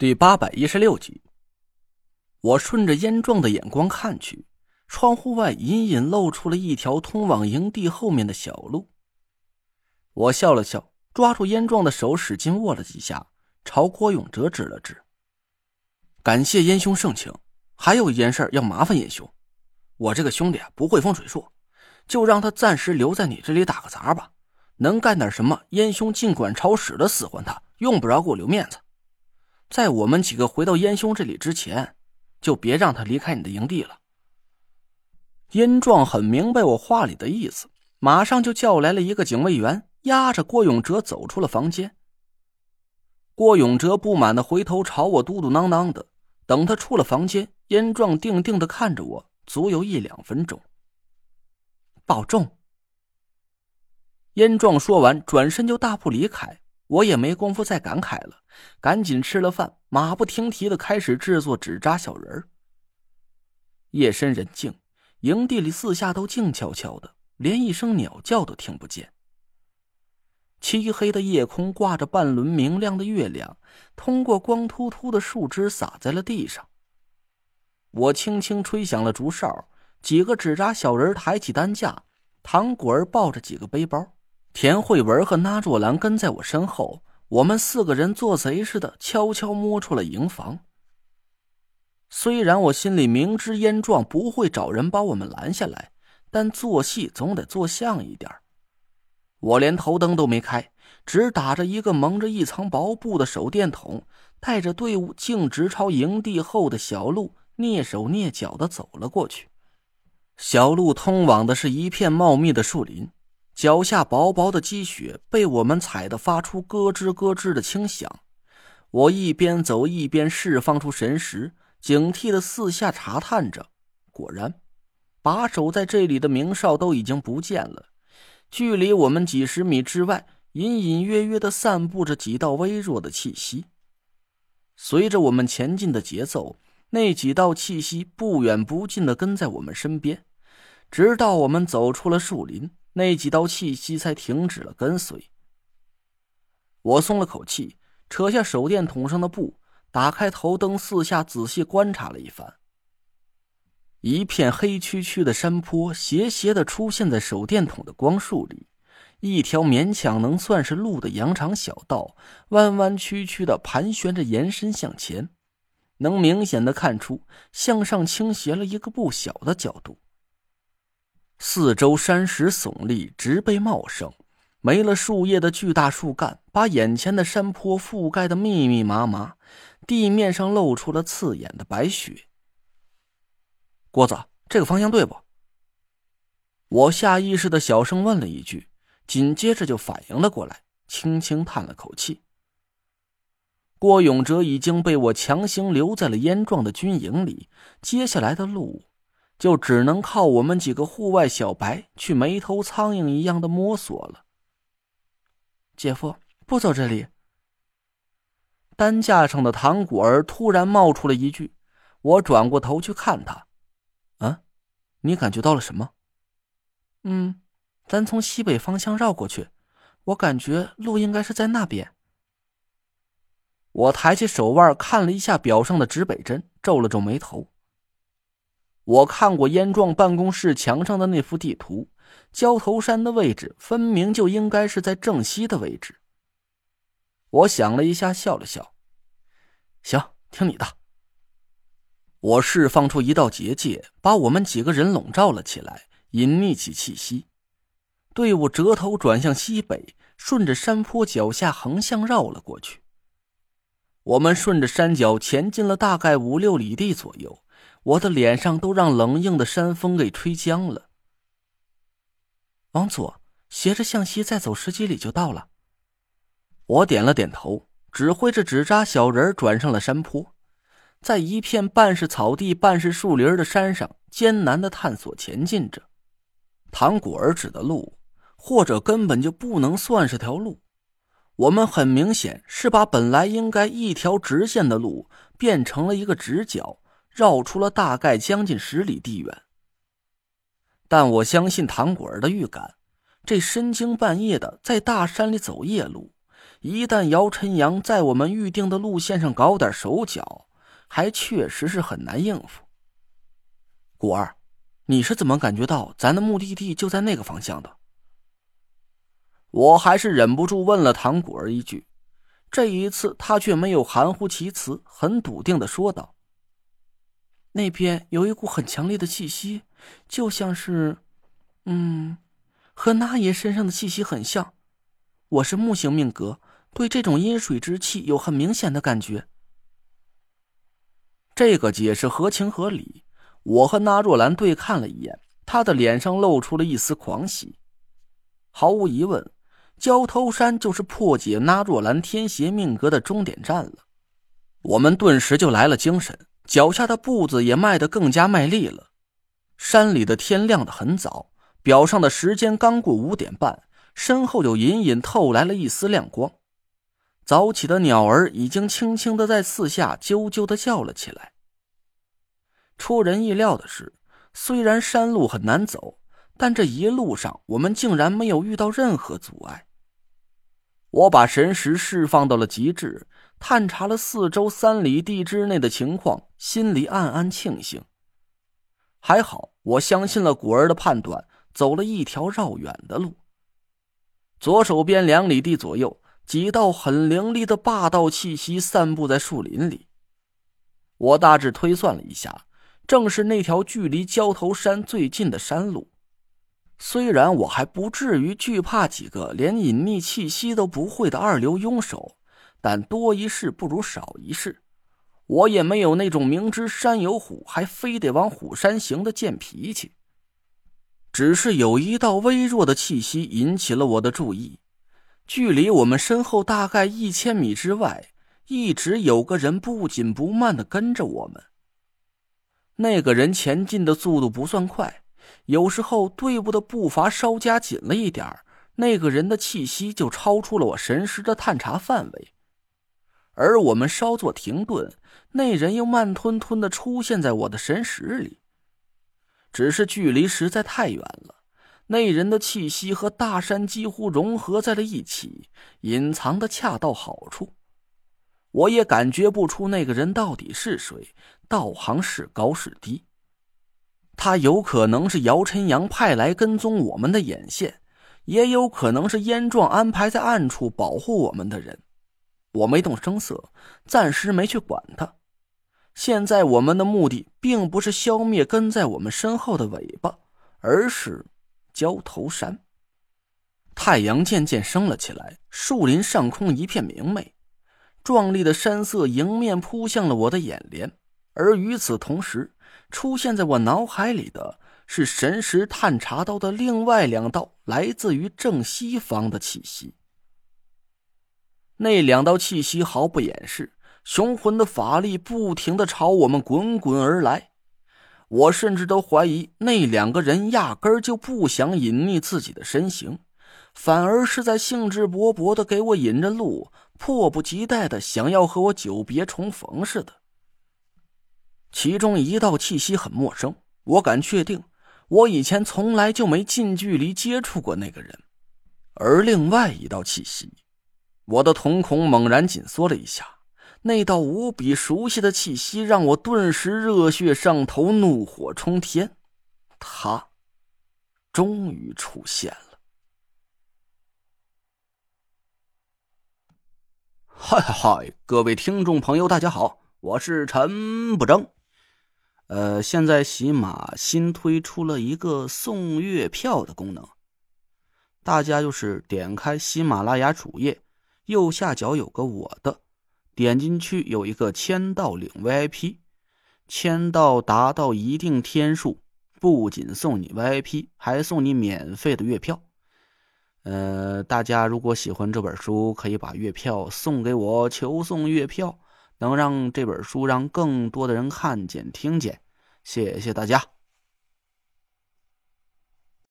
第八百一十六集，我顺着烟壮的眼光看去，窗户外隐隐露出了一条通往营地后面的小路。我笑了笑，抓住烟壮的手，使劲握了几下，朝郭永哲指了指：“感谢烟兄盛情，还有一件事要麻烦烟兄，我这个兄弟啊不会风水术，就让他暂时留在你这里打个杂吧。能干点什么，烟兄尽管朝使的使唤他，用不着给我留面子。”在我们几个回到燕兄这里之前，就别让他离开你的营地了。燕壮很明白我话里的意思，马上就叫来了一个警卫员，押着郭永哲走出了房间。郭永哲不满的回头朝我嘟嘟囔囔的。等他出了房间，燕壮定定的看着我，足有一两分钟。保重。燕壮说完，转身就大步离开。我也没工夫再感慨了，赶紧吃了饭，马不停蹄的开始制作纸扎小人夜深人静，营地里四下都静悄悄的，连一声鸟叫都听不见。漆黑的夜空挂着半轮明亮的月亮，通过光秃秃的树枝洒在了地上。我轻轻吹响了竹哨，几个纸扎小人抬起担架，唐果儿抱着几个背包。田慧文和那若兰跟在我身后，我们四个人做贼似的悄悄摸出了营房。虽然我心里明知燕壮不会找人把我们拦下来，但做戏总得做像一点。我连头灯都没开，只打着一个蒙着一层薄布的手电筒，带着队伍径直朝营地后的小路蹑手蹑脚的走了过去。小路通往的是一片茂密的树林。脚下薄薄的积雪被我们踩得发出咯吱咯吱的轻响。我一边走一边释放出神识，警惕的四下查探着。果然，把守在这里的明哨都已经不见了。距离我们几十米之外，隐隐约约的散布着几道微弱的气息。随着我们前进的节奏，那几道气息不远不近的跟在我们身边，直到我们走出了树林。那几道气息才停止了跟随。我松了口气，扯下手电筒上的布，打开头灯，四下仔细观察了一番。一片黑黢黢的山坡斜斜的出现在手电筒的光束里，一条勉强能算是路的羊肠小道，弯弯曲曲的盘旋着延伸向前，能明显的看出向上倾斜了一个不小的角度。四周山石耸立，植被茂盛，没了树叶的巨大树干把眼前的山坡覆盖的密密麻麻，地面上露出了刺眼的白雪。郭子，这个方向对不？我下意识的小声问了一句，紧接着就反应了过来，轻轻叹了口气。郭永哲已经被我强行留在了燕壮的军营里，接下来的路。就只能靠我们几个户外小白去没头苍蝇一样的摸索了。姐夫，不走这里。担架上的唐果儿突然冒出了一句，我转过头去看他，啊，你感觉到了什么？嗯，咱从西北方向绕过去，我感觉路应该是在那边。我抬起手腕看了一下表上的指北针，皱了皱眉头。我看过燕壮办公室墙上的那幅地图，焦头山的位置分明就应该是在正西的位置。我想了一下，笑了笑：“行，听你的。”我释放出一道结界，把我们几个人笼罩了起来，隐匿起气息。队伍折头转向西北，顺着山坡脚下横向绕了过去。我们顺着山脚前进了大概五六里地左右。我的脸上都让冷硬的山风给吹僵了。往左，斜着向西再走十几里就到了。我点了点头，指挥着纸扎小人转上了山坡，在一片半是草地半是树林的山上艰难的探索前进着。唐果儿指的路，或者根本就不能算是条路。我们很明显是把本来应该一条直线的路变成了一个直角。绕出了大概将近十里地远，但我相信唐果儿的预感。这深更半夜的在大山里走夜路，一旦姚晨阳在我们预定的路线上搞点手脚，还确实是很难应付。果儿，你是怎么感觉到咱的目的地就在那个方向的？我还是忍不住问了唐果儿一句，这一次他却没有含糊其辞，很笃定的说道：“那边有一股很强烈的气息，就像是，嗯，和那爷身上的气息很像。我是木星命格。”对这种阴水之气有很明显的感觉。这个解释合情合理。我和那若兰对看了一眼，他的脸上露出了一丝狂喜。毫无疑问，焦头山就是破解那若兰天邪命格的终点站了。我们顿时就来了精神，脚下的步子也迈得更加卖力了。山里的天亮得很早，表上的时间刚过五点半，身后又隐隐透来了一丝亮光。早起的鸟儿已经轻轻的在四下啾啾的叫了起来。出人意料的是，虽然山路很难走，但这一路上我们竟然没有遇到任何阻碍。我把神识释放到了极致，探查了四周三里地之内的情况，心里暗暗庆幸。还好，我相信了古儿的判断，走了一条绕远的路。左手边两里地左右。几道很凌厉的霸道气息散布在树林里，我大致推算了一下，正是那条距离焦头山最近的山路。虽然我还不至于惧怕几个连隐匿气息都不会的二流庸手，但多一事不如少一事。我也没有那种明知山有虎还非得往虎山行的贱脾气。只是有一道微弱的气息引起了我的注意。距离我们身后大概一千米之外，一直有个人不紧不慢的跟着我们。那个人前进的速度不算快，有时候队伍的步伐稍加紧了一点那个人的气息就超出了我神识的探查范围。而我们稍作停顿，那人又慢吞吞的出现在我的神识里，只是距离实在太远了。那人的气息和大山几乎融合在了一起，隐藏的恰到好处。我也感觉不出那个人到底是谁，道行是高是低。他有可能是姚晨阳派来跟踪我们的眼线，也有可能是燕壮安排在暗处保护我们的人。我没动声色，暂时没去管他。现在我们的目的并不是消灭跟在我们身后的尾巴，而是。焦头山，太阳渐渐升了起来，树林上空一片明媚，壮丽的山色迎面扑向了我的眼帘。而与此同时，出现在我脑海里的是神识探查到的另外两道来自于正西方的气息。那两道气息毫不掩饰，雄浑的法力不停的朝我们滚滚而来。我甚至都怀疑那两个人压根儿就不想隐匿自己的身形，反而是在兴致勃勃的给我引着路，迫不及待的想要和我久别重逢似的。其中一道气息很陌生，我敢确定，我以前从来就没近距离接触过那个人。而另外一道气息，我的瞳孔猛然紧缩了一下。那道无比熟悉的气息让我顿时热血上头，怒火冲天。他终于出现了！嗨嗨！各位听众朋友，大家好，我是陈不争。呃，现在喜马新推出了一个送月票的功能，大家就是点开喜马拉雅主页，右下角有个我的。点进去有一个签到领 VIP，签到达到一定天数，不仅送你 VIP，还送你免费的月票。呃，大家如果喜欢这本书，可以把月票送给我，求送月票，能让这本书让更多的人看见、听见。谢谢大家。